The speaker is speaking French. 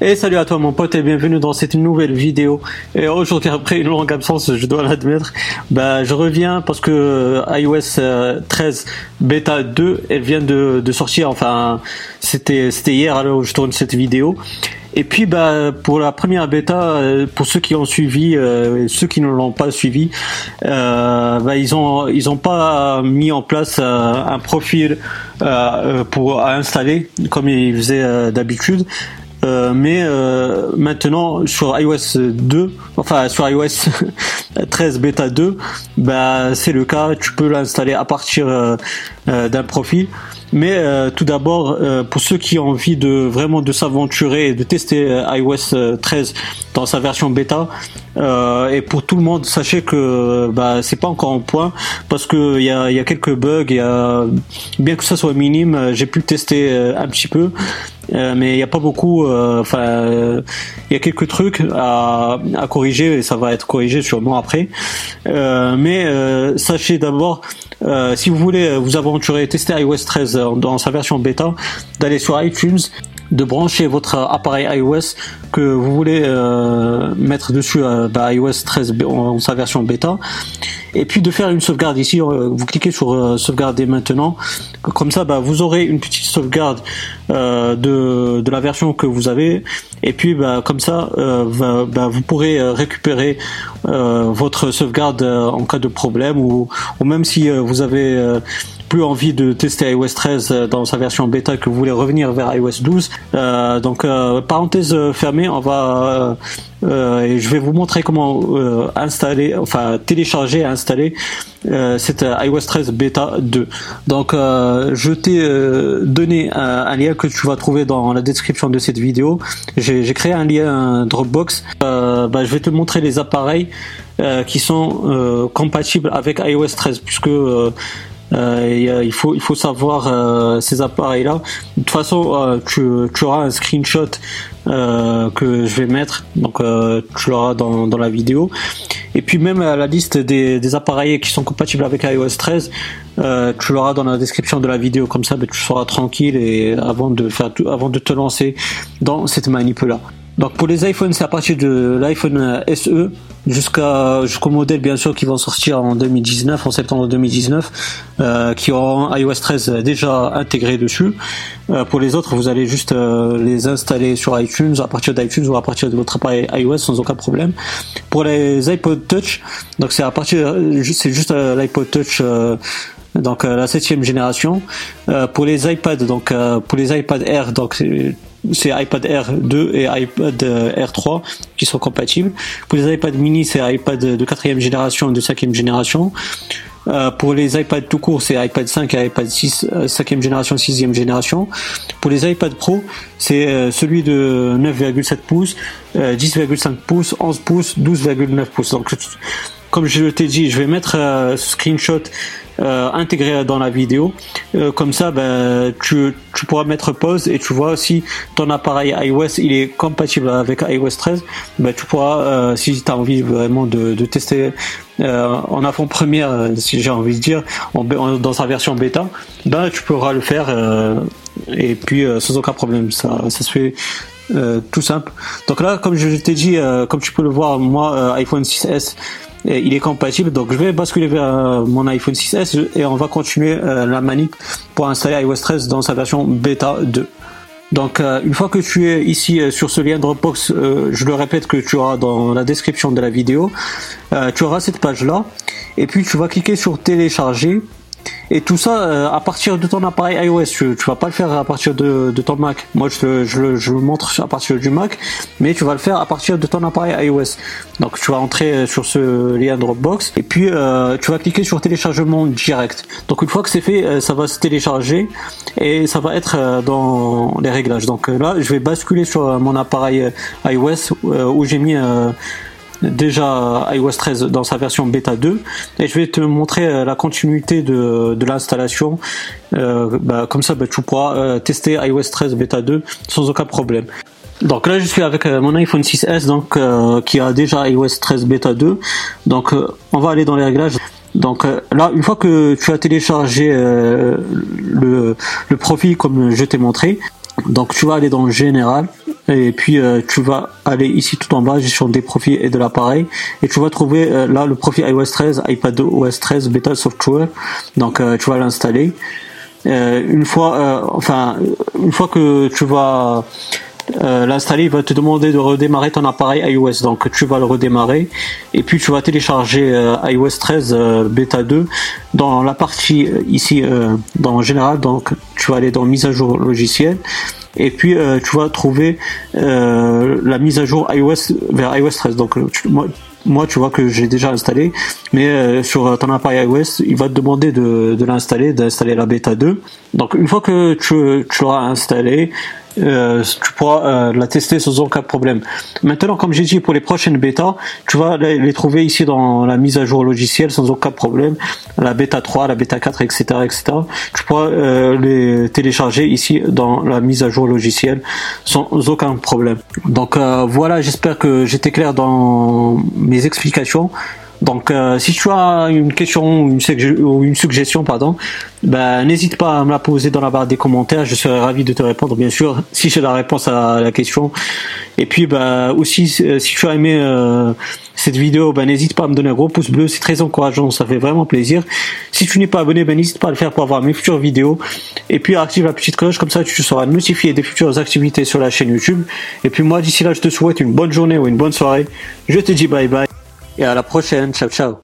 Et salut à toi mon pote et bienvenue dans cette nouvelle vidéo. Et aujourd'hui après une longue absence, je dois l'admettre, bah je reviens parce que euh, iOS 13 euh, bêta 2, elle vient de, de sortir. Enfin, c'était c'était hier alors je tourne cette vidéo. Et puis bah pour la première bêta, euh, pour ceux qui ont suivi, ceux qui ne l'ont pas suivi, bah, ils ont ils ont pas mis en place un profil pour installer comme ils faisaient d'habitude. Euh, mais euh, maintenant sur iOS 2, enfin sur iOS 13 bêta 2, bah c'est le cas, tu peux l'installer à partir euh, d'un profil. Mais tout d'abord, pour ceux qui ont envie de vraiment de s'aventurer et de tester iOS 13 dans sa version bêta, et pour tout le monde, sachez que bah, c'est pas encore en point parce que il y a, y a, quelques bugs. Bien que ça soit minime, j'ai pu tester un petit peu. Euh, mais il n'y a pas beaucoup. Euh, enfin, euh, il y a quelques trucs à, à, corriger et ça va être corrigé sûrement après. mais sachez d'abord, si vous voulez vous aventurer, tester iOS 13 dans sa version bêta, d'aller sur iTunes de brancher votre appareil iOS que vous voulez euh, mettre dessus euh, bah, iOS 13 en, sa version bêta et puis de faire une sauvegarde ici euh, vous cliquez sur euh, sauvegarder maintenant comme ça bah, vous aurez une petite sauvegarde de, de la version que vous avez et puis bah, comme ça bah, vous pourrez récupérer votre sauvegarde en cas de problème ou, même si vous avez plus envie de tester iOS 13 euh, dans sa version bêta que vous voulez revenir vers iOS 12. Euh, donc euh, parenthèse fermée, on va et je vais vous montrer comment installer, enfin télécharger et installer cette iOS 13 bêta 2. Donc je t'ai donné un, lien que tu vas trouver dans la description de cette vidéo. J'ai créé un lien Dropbox. Bah, je vais te montrer les appareils qui sont compatibles avec iOS 13 puisque euh, il faut il faut savoir euh, ces appareils là. De toute façon, euh, tu, auras un screenshot que je vais mettre, donc tu l'auras dans la vidéo. Et puis même la liste des, appareils qui sont compatibles avec iOS 13, tu l'auras dans la description de la vidéo. Comme ça, ben, tu seras tranquille avant de avant de te lancer dans cette manip là. Donc pour les iPhones, c'est à partir de l'iPhone SE jusqu'à jusqu'au modèle bien sûr qui vont sortir en 2019, en septembre 2019, euh, qui auront iOS 13 déjà intégré dessus. Euh, pour les autres, vous allez juste euh, les installer sur iTunes à partir d'iTunes ou à partir de votre appareil iOS sans aucun problème. Pour les iPod Touch, donc c'est à partir, c'est juste l'iPod Touch donc la septième génération. pour les iPads, donc pour les iPad Air, donc c'est iPad Air 2 et iPad euh, Air 3 qui sont compatibles. Pour les iPad mini, c'est iPad de quatrième génération et de cinquième génération. Euh, pour les iPads tout court, c'est iPad 5 et iPad 6, 5e euh, génération, 6e génération. Pour les iPad Pro, c'est celui de 9,7 pouces, 10,5 pouces, 11 pouces, 12,9 pouces. Donc, comme je t'ai dit, je vais mettre un screenshot euh, intégré dans la vidéo. Euh, comme ça, ben, tu, tu pourras mettre pause et tu vois si ton appareil iOS il est compatible avec iOS 13. Ben, tu pourras, euh, si tu as envie vraiment de, de tester en avant-première, si j'ai envie de dire, en, dans sa version bêta, ben, tu pourras le faire et puis sans aucun problème. Ça, ça se fait tout simple. Donc là, comme je t'ai dit, comme tu peux le voir, moi, iPhone 6s, il est compatible. Donc je vais basculer vers euh, mon iPhone 6s et on va continuer euh, la manip pour installer iOS 13 dans sa version bêta 2. Donc euh, une fois que tu es ici sur ce lien Dropbox, je le répète que tu auras dans la description de la vidéo, tu auras cette page là et puis tu vas cliquer sur télécharger et tout ça euh, à partir de ton appareil iOS. Tu, tu vas pas le faire à partir de, ton Mac. Moi, je, je, je, le montre à partir du Mac, mais tu vas le faire à partir de ton appareil iOS. Donc, tu vas entrer sur ce lien Dropbox et puis euh, tu vas cliquer sur téléchargement direct. Donc, une fois que c'est fait, euh, ça va se télécharger et ça va être dans les réglages. Donc là, je vais basculer sur mon appareil iOS où j'ai mis déjà iOS 13 dans sa version bêta 2 et je vais te montrer euh, la continuité de, de l'installation. Euh, bah, comme ça bah, tu pourras euh, tester iOS 13 bêta 2 sans aucun problème. Donc là je suis avec mon iPhone 6s donc qui a déjà iOS 13 bêta 2 donc on va aller dans les réglages. Donc là, une fois que tu as téléchargé le, le profil comme je t'ai montré, donc tu vas aller dans général et puis tu vas aller ici tout en bas, gestion des profils et de l'appareil, et tu vas trouver là le profil iOS 13, iPad OS 13 Beta Software. Donc tu vas l'installer. une fois, enfin, une fois que tu vas euh, l'installer, il va te demander de redémarrer ton appareil iOS. Donc tu vas le redémarrer et puis tu vas télécharger euh, iOS 13 euh, bêta 2 dans la partie ici dans général. Donc tu vas aller dans mise à jour logiciel et puis tu vas trouver la mise à jour iOS vers iOS 13. Donc moi, tu vois que j'ai déjà installé, mais sur ton appareil iOS, il va te demander de, l'installer, d'installer la bêta 2. Donc une fois que tu, tu l'auras installé, euh, tu pourras euh, la tester sans aucun problème. Maintenant, comme j'ai dit, pour les prochaines bêtas, tu vas les, trouver ici dans la mise à jour logicielle sans aucun problème. La bêta 3, la bêta 4, etc., etc. Tu pourras euh, les télécharger ici dans la mise à jour logicielle sans aucun problème. Donc voilà, j'espère que j'étais clair dans mes explications. Donc, euh, si tu as une question ou une, suggestion, pardon, ben, n'hésite pas à me la poser dans la barre des commentaires. Je serai ravi de te répondre, bien sûr, si j'ai la réponse à la question. Et puis, ben, aussi, euh, si tu as aimé euh, cette vidéo, ben, n'hésite pas à me donner un gros pouce bleu. C'est très encourageant, ça fait vraiment plaisir. Si tu n'es pas abonné, ben, n'hésite pas à le faire pour avoir mes futures vidéos. Et puis, active la petite cloche, comme ça, tu seras notifié des futures activités sur la chaîne YouTube. Et puis, moi, d'ici là, je te souhaite une bonne journée ou une bonne soirée. Je te dis bye bye et à la prochaine. Ciao, ciao.